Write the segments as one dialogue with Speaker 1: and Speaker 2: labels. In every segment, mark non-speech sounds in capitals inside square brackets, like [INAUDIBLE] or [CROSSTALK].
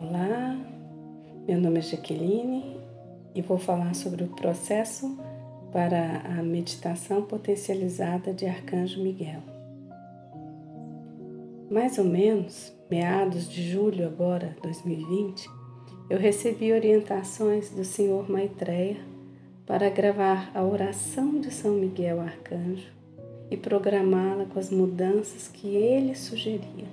Speaker 1: Meu nome é Jaqueline e vou falar sobre o processo para a meditação potencializada de Arcanjo Miguel. Mais ou menos, meados de julho agora, 2020, eu recebi orientações do Senhor Maitreya para gravar a oração de São Miguel Arcanjo e programá-la com as mudanças que ele sugeria.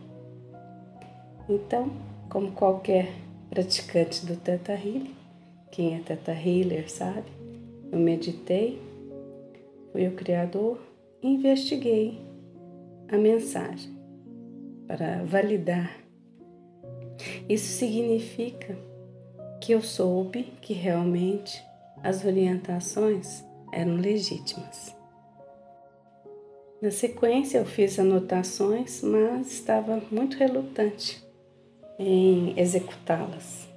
Speaker 1: Então, como qualquer praticante do Teta Healing, quem é Teta Healer sabe, eu meditei, fui o Criador e investiguei a mensagem para validar. Isso significa que eu soube que realmente as orientações eram legítimas. Na sequência, eu fiz anotações, mas estava muito relutante em executá-las.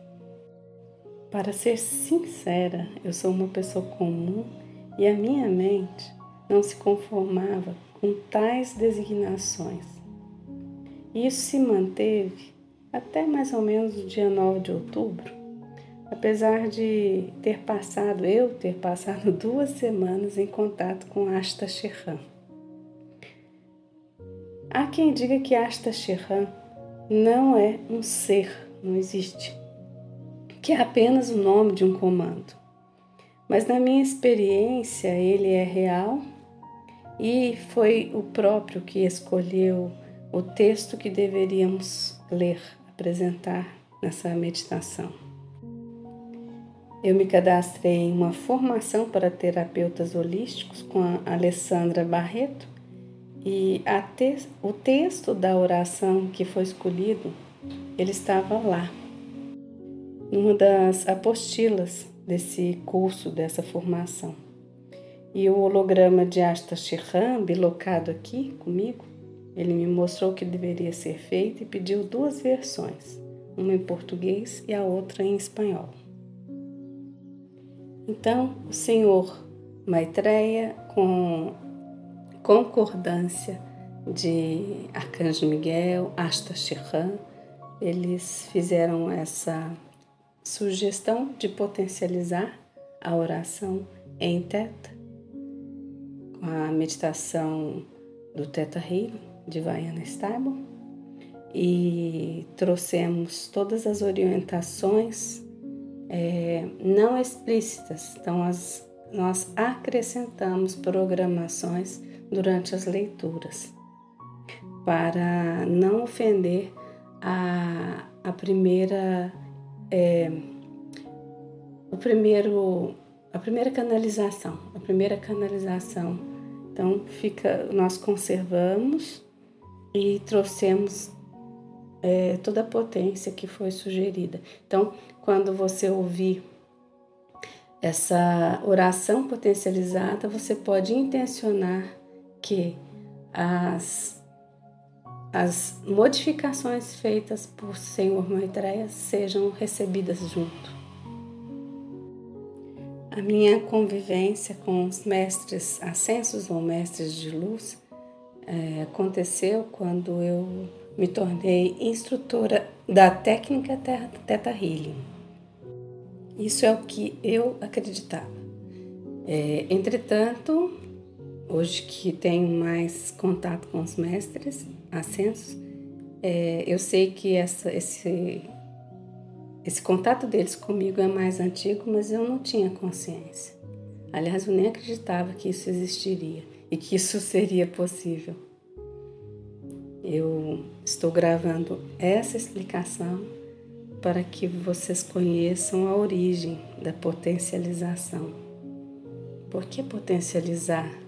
Speaker 1: Para ser sincera, eu sou uma pessoa comum e a minha mente não se conformava com tais designações. Isso se manteve até mais ou menos o dia 9 de outubro, apesar de ter passado, eu ter passado [LAUGHS] duas semanas em contato com Asta Shehan. Há quem diga que Asta Shehan não é um ser, não existe, que é apenas o nome de um comando. Mas na minha experiência, ele é real e foi o próprio que escolheu o texto que deveríamos ler, apresentar nessa meditação. Eu me cadastrei em uma formação para terapeutas holísticos com a Alessandra Barreto e te o texto da oração que foi escolhido, ele estava lá, numa das apostilas desse curso, dessa formação. E o holograma de Asta Shiram, bilocado aqui comigo, ele me mostrou o que deveria ser feito e pediu duas versões, uma em português e a outra em espanhol. Então, o senhor Maitreya, com concordância de Arcanjo Miguel, Asta Shihan, eles fizeram essa sugestão de potencializar a oração em Teta, com a meditação do Teta Healing de Vaiana Stable, e trouxemos todas as orientações é, não explícitas, então as, nós acrescentamos programações durante as leituras, para não ofender a, a primeira é, o primeiro a primeira canalização, a primeira canalização. Então fica, nós conservamos e trouxemos é, toda a potência que foi sugerida. Então, quando você ouvir essa oração potencializada, você pode intencionar que as, as modificações feitas por Senhor Maitreya sejam recebidas junto. A minha convivência com os mestres ascensos ou mestres de luz é, aconteceu quando eu me tornei instrutora da técnica Teta Healing. Isso é o que eu acreditava. É, entretanto, hoje que tenho mais contato com os mestres ascensos, é, eu sei que essa, esse, esse contato deles comigo é mais antigo, mas eu não tinha consciência. Aliás, eu nem acreditava que isso existiria e que isso [LAUGHS] seria possível. Eu estou gravando essa explicação para que vocês conheçam a origem da potencialização. Por que potencializar?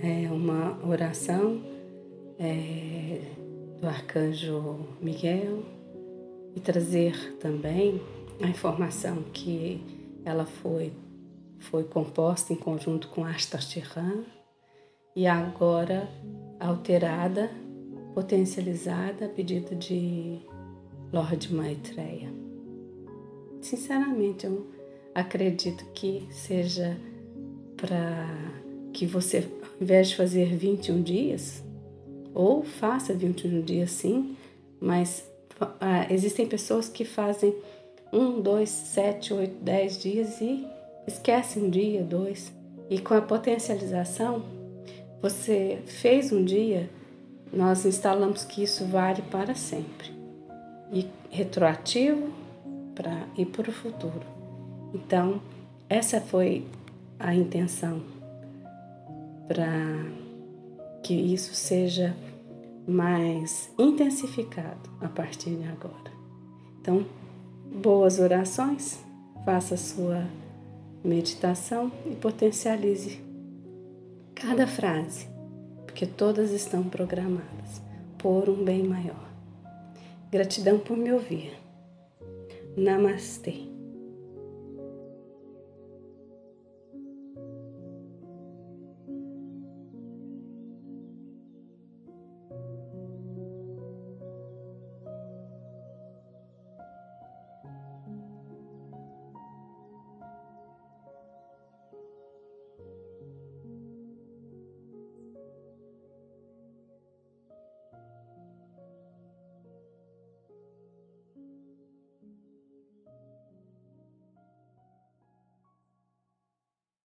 Speaker 1: É uma oração é, do arcanjo Miguel e trazer também a informação que ela foi foi composta em conjunto com Ashtashiran e agora alterada, potencializada a pedido de Lord Maitreya. Sinceramente, eu acredito que seja para que você ao invés de fazer 21 dias, ou faça 21 dias sim, mas ah, existem pessoas que fazem um, dois, sete, oito, dez dias e esquece um dia, dois. E com a potencialização, você fez um dia, nós instalamos que isso vale para sempre. E retroativo para ir para o futuro. Então, essa foi a intenção para que isso seja mais intensificado a partir de agora. Então, boas orações, faça sua meditação e potencialize cada frase, porque todas estão programadas por um bem maior. Gratidão por me ouvir. Namastê.